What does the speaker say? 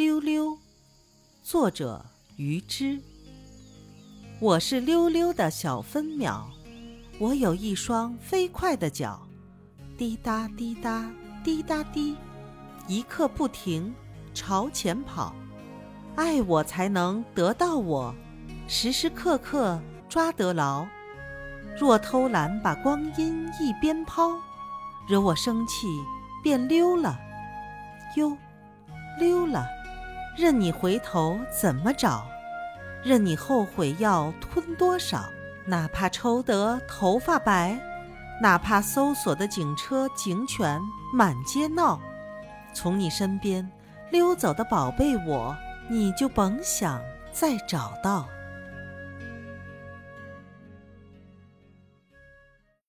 溜溜，作者于之。我是溜溜的小分秒，我有一双飞快的脚，滴答滴答滴答滴，一刻不停朝前跑。爱我才能得到我，时时刻刻抓得牢。若偷懒把光阴一边抛，惹我生气便溜了，哟。任你回头怎么找，任你后悔要吞多少，哪怕抽得头发白，哪怕搜索的警车警犬满街闹，从你身边溜走的宝贝我，你就甭想再找到。